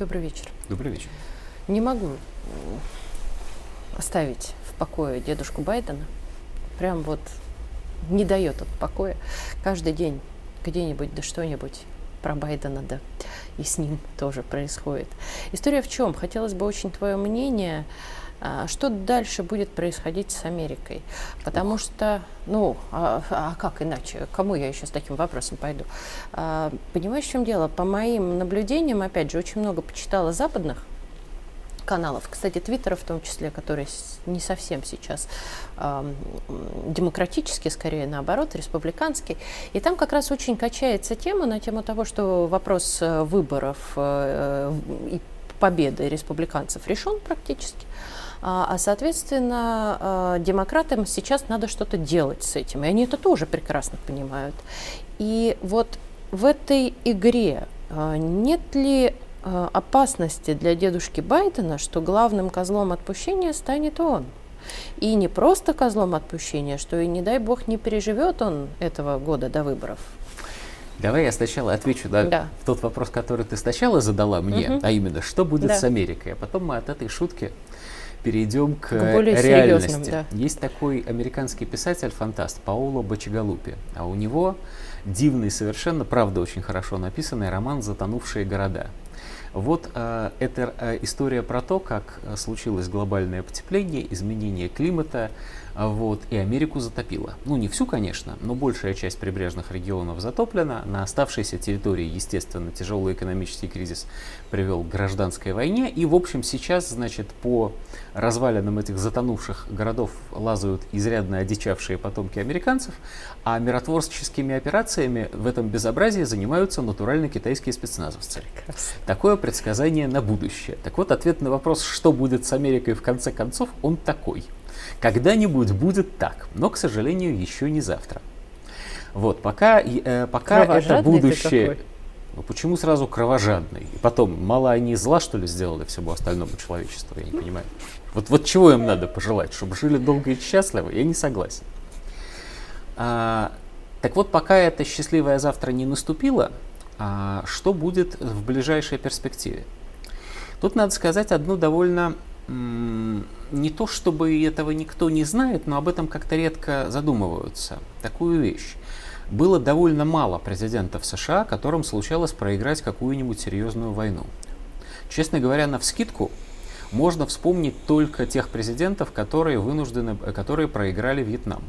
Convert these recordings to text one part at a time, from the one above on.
Добрый вечер. Добрый вечер. Не могу оставить в покое дедушку Байдена. Прям вот не дает от покоя. Каждый день где-нибудь да что-нибудь про Байдена, да, и с ним тоже происходит. История в чем? Хотелось бы очень твое мнение. А, что дальше будет происходить с Америкой? Потому что, ну, а, а как иначе? Кому я еще с таким вопросом пойду? А, понимаешь, в чем дело? По моим наблюдениям, опять же, очень много почитала западных каналов, кстати, Твиттера в том числе, который не совсем сейчас э, демократический, скорее наоборот, республиканский. И там как раз очень качается тема на тему того, что вопрос э, выборов э, и победы республиканцев решен практически. А, а соответственно, а, демократам сейчас надо что-то делать с этим. И они это тоже прекрасно понимают. И вот в этой игре а, нет ли опасности для дедушки Байдена, что главным козлом отпущения станет он? И не просто козлом отпущения, что и не дай бог не переживет он этого года до выборов. Давай я сначала отвечу на да. тот вопрос, который ты сначала задала мне, угу. а именно, что будет да. с Америкой, а потом мы от этой шутки перейдем к, к реальности. Да. Есть такой американский писатель-фантаст Паоло Бачигалупи, а у него дивный совершенно, правда очень хорошо написанный роман «Затонувшие города». Вот э, это э, история про то, как э, случилось глобальное потепление, изменение климата, вот, и Америку затопило. Ну, не всю, конечно, но большая часть прибрежных регионов затоплена. На оставшейся территории, естественно, тяжелый экономический кризис привел к гражданской войне. И, в общем, сейчас, значит, по развалинам этих затонувших городов лазают изрядно одичавшие потомки американцев, а миротворческими операциями в этом безобразии занимаются натурально китайские спецназовцы. Прекрасно. Такое предсказание на будущее. Так вот, ответ на вопрос, что будет с Америкой в конце концов, он такой – когда-нибудь будет так, но, к сожалению, еще не завтра. Вот, пока, э, пока это будущее... Ну, почему сразу кровожадный? И потом, мало они зла, что ли, сделали всему остальному человечеству, я не понимаю. Вот, вот чего им надо пожелать? Чтобы жили долго и счастливо? Я не согласен. А, так вот, пока это счастливое завтра не наступило, а, что будет в ближайшей перспективе? Тут надо сказать одну довольно не то чтобы этого никто не знает, но об этом как-то редко задумываются. Такую вещь. Было довольно мало президентов США, которым случалось проиграть какую-нибудь серьезную войну. Честно говоря, на вскидку можно вспомнить только тех президентов, которые вынуждены, которые проиграли Вьетнам.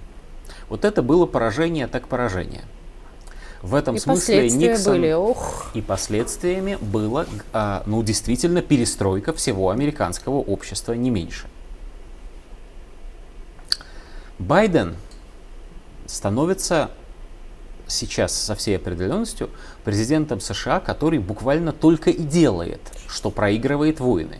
Вот это было поражение так поражение. В этом и смысле Никсон были, ох. и последствиями было, а, ну, действительно, перестройка всего американского общества не меньше. Байден становится сейчас со всей определенностью президентом США, который буквально только и делает, что проигрывает войны.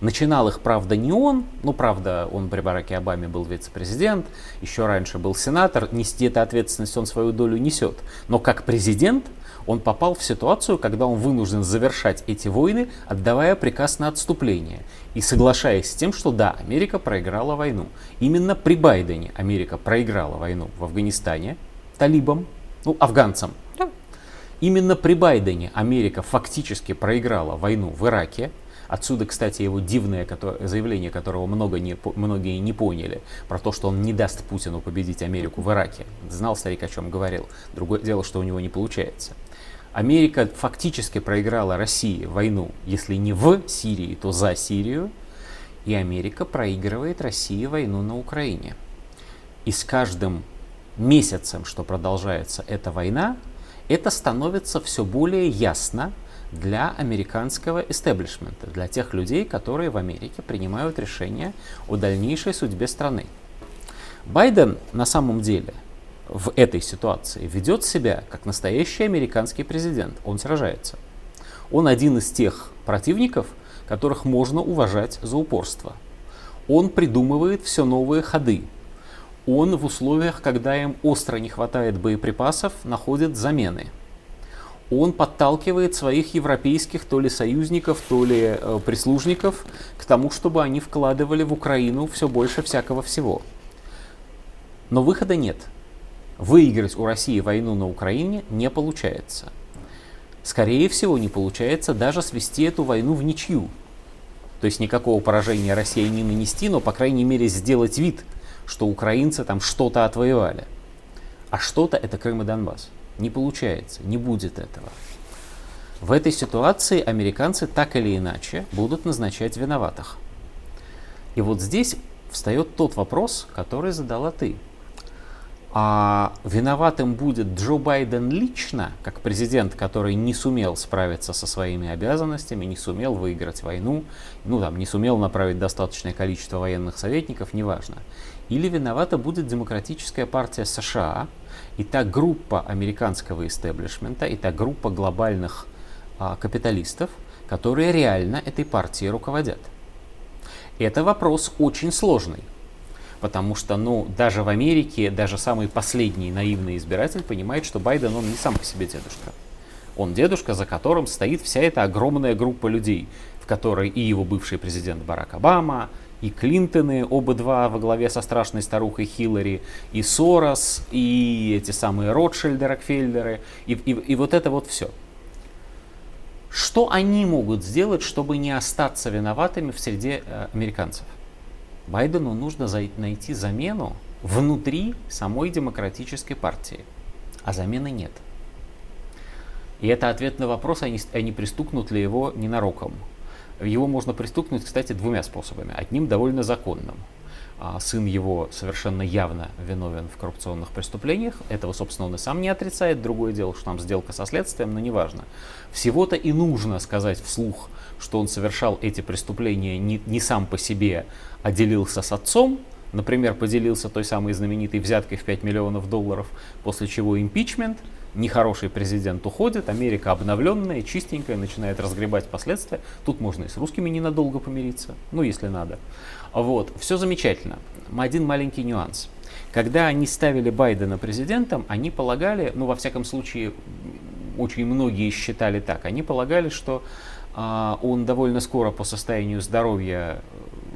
Начинал их, правда, не он, ну, правда, он при Бараке Обаме был вице-президент, еще раньше был сенатор, нести эту ответственность он свою долю несет. Но как президент он попал в ситуацию, когда он вынужден завершать эти войны, отдавая приказ на отступление и соглашаясь с тем, что да, Америка проиграла войну. Именно при Байдене Америка проиграла войну в Афганистане талибам, ну, афганцам. Именно при Байдене Америка фактически проиграла войну в Ираке, Отсюда, кстати, его дивное заявление, которого много не, многие не поняли, про то, что он не даст Путину победить Америку в Ираке. Знал старик, о чем говорил. Другое дело, что у него не получается. Америка фактически проиграла России войну, если не в Сирии, то за Сирию, и Америка проигрывает России войну на Украине. И с каждым месяцем, что продолжается эта война, это становится все более ясно, для американского истеблишмента, для тех людей, которые в Америке принимают решения о дальнейшей судьбе страны. Байден на самом деле в этой ситуации ведет себя как настоящий американский президент. Он сражается. Он один из тех противников, которых можно уважать за упорство. Он придумывает все новые ходы. Он в условиях, когда им остро не хватает боеприпасов, находит замены – он подталкивает своих европейских то ли союзников, то ли э, прислужников к тому, чтобы они вкладывали в Украину все больше всякого всего. Но выхода нет. Выиграть у России войну на Украине не получается. скорее всего, не получается даже свести эту войну в ничью. То есть никакого поражения России не нанести, но, по крайней мере, сделать вид, что украинцы там что-то отвоевали. А что-то это Крым и Донбасс. Не получается, не будет этого. В этой ситуации американцы так или иначе будут назначать виноватых. И вот здесь встает тот вопрос, который задала ты. А виноватым будет Джо Байден лично, как президент, который не сумел справиться со своими обязанностями, не сумел выиграть войну, ну там не сумел направить достаточное количество военных советников, неважно. Или виновата будет Демократическая партия США и та группа американского истеблишмента, и та группа глобальных а, капиталистов, которые реально этой партией руководят. Это вопрос очень сложный. Потому что, ну, даже в Америке, даже самый последний наивный избиратель понимает, что Байден, он не сам по себе дедушка. Он дедушка, за которым стоит вся эта огромная группа людей, в которой и его бывший президент Барак Обама, и Клинтоны, оба два во главе со страшной старухой Хиллари, и Сорос, и эти самые Ротшильды, Рокфеллеры, и, и, и вот это вот все. Что они могут сделать, чтобы не остаться виноватыми в среде э, американцев? Байдену нужно найти замену внутри самой демократической партии, а замены нет. И это ответ на вопрос, а а не пристукнут ли его ненароком. Его можно пристукнуть, кстати, двумя способами. Одним довольно законным – сын его совершенно явно виновен в коррупционных преступлениях. Этого, собственно, он и сам не отрицает. Другое дело, что там сделка со следствием, но неважно. Всего-то и нужно сказать вслух, что он совершал эти преступления не, не сам по себе, а делился с отцом, например, поделился той самой знаменитой взяткой в 5 миллионов долларов, после чего импичмент, нехороший президент уходит, Америка обновленная, чистенькая, начинает разгребать последствия. Тут можно и с русскими ненадолго помириться, ну если надо. Вот, все замечательно. Один маленький нюанс. Когда они ставили Байдена президентом, они полагали, ну во всяком случае, очень многие считали так, они полагали, что э, он довольно скоро по состоянию здоровья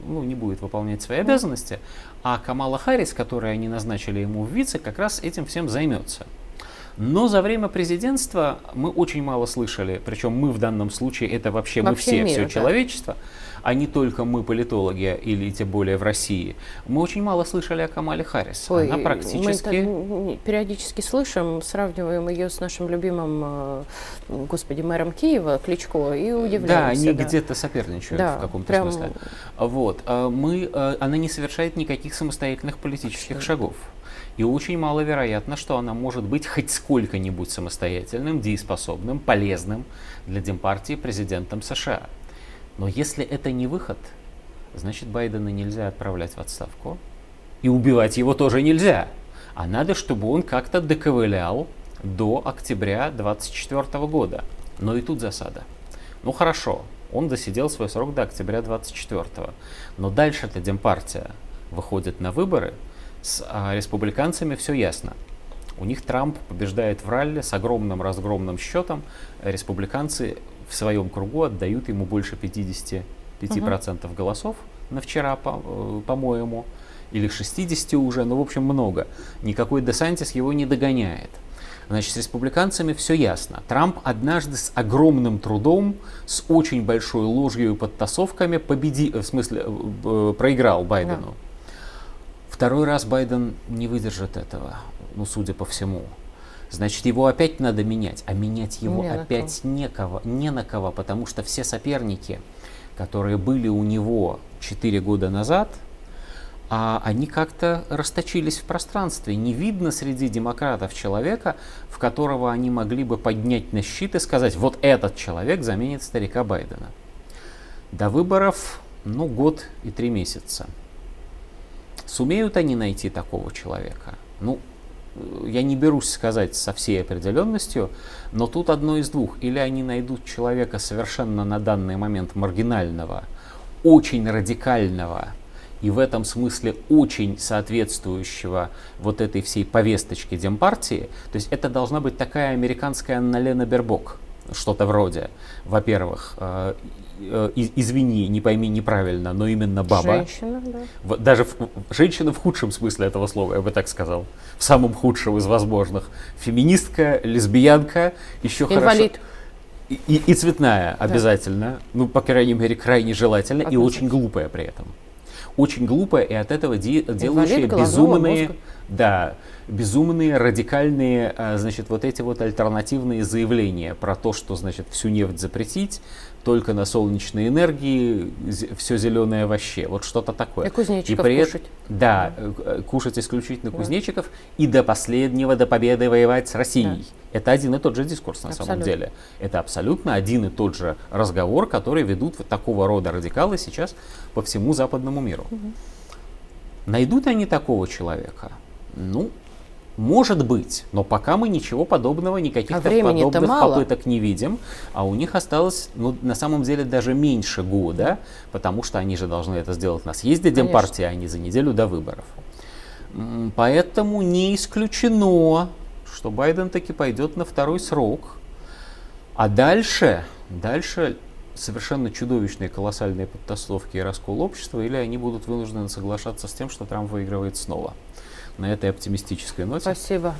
ну, не будет выполнять свои обязанности, а Камала Харрис, которую они назначили ему в вице, как раз этим всем займется. Но за время президентства мы очень мало слышали, причем мы в данном случае это вообще, вообще мы все, мир, все да. человечество, а не только мы, политологи, или тем более в России, мы очень мало слышали о Камале Харрис. Ой, Она практически... Мы периодически слышим, сравниваем ее с нашим любимым, э, господи, мэром Киева, Кличко, и удивляемся. Да, они да. где-то соперничают да, в каком-то прям... смысле. Вот. А мы, э, она не совершает никаких самостоятельных политических Точно. шагов. И очень маловероятно, что она может быть хоть сколько-нибудь самостоятельным, дееспособным, полезным для Демпартии президентом США. Но если это не выход, значит Байдена нельзя отправлять в отставку. И убивать его тоже нельзя. А надо, чтобы он как-то доковылял до октября 2024 года. Но и тут засада. Ну хорошо, он досидел свой срок до октября 24 Но дальше-то Демпартия выходит на выборы, с а, республиканцами все ясно. У них Трамп побеждает в ралли с огромным разгромным счетом. Республиканцы в своем кругу отдают ему больше 55% угу. голосов на вчера, по, э, по-моему, или 60 уже, ну, в общем, много. Никакой Десантис его не догоняет. Значит, с республиканцами все ясно. Трамп однажды с огромным трудом, с очень большой ложью и подтасовками победи... в смысле, э, э, проиграл Байдену. Да. Второй раз Байден не выдержит этого, ну, судя по всему. Значит, его опять надо менять, а менять его не опять некого, не на кого, потому что все соперники, которые были у него 4 года назад, а они как-то расточились в пространстве. Не видно среди демократов человека, в которого они могли бы поднять на щит и сказать, вот этот человек заменит старика Байдена. До выборов, ну, год и три месяца. Сумеют они найти такого человека? Ну, я не берусь сказать со всей определенностью, но тут одно из двух. Или они найдут человека совершенно на данный момент маргинального, очень радикального и в этом смысле очень соответствующего вот этой всей повесточке Демпартии. То есть это должна быть такая американская Анна Бербок, что-то вроде, во-первых, э, Э, извини, не пойми неправильно, но именно баба. Женщина, да. Даже в, женщина в худшем смысле этого слова, я бы так сказал. В самом худшем из возможных. Феминистка, лесбиянка, еще Инвалид. хорошо. И, и цветная обязательно, да. ну, по крайней мере, крайне желательно, и очень глупая при этом. Очень глупая, и от этого де- делающая безумные, мозга. да, безумные, радикальные, а, значит, вот эти вот альтернативные заявления про то, что, значит, всю нефть запретить, только на солнечной энергии, все зеленое вообще, вот что-то такое. И кузнечиков и при кушать. Да, да, кушать исключительно да. кузнечиков и до последнего, до победы воевать с Россией. Да. Это один и тот же дискурс на абсолютно. самом деле. Это абсолютно один и тот же разговор, который ведут вот такого рода радикалы сейчас по всему западному миру. Угу. Найдут они такого человека? Ну, может быть, но пока мы ничего подобного, никаких а подобных мало. попыток не видим, а у них осталось, ну, на самом деле, даже меньше года, потому что они же должны это сделать на съезде Демпартии, а не за неделю до выборов. Поэтому не исключено, что Байден таки пойдет на второй срок. А дальше, дальше совершенно чудовищные колоссальные подтасовки и раскол общества, или они будут вынуждены соглашаться с тем, что Трамп выигрывает снова на этой оптимистической ноте. Спасибо.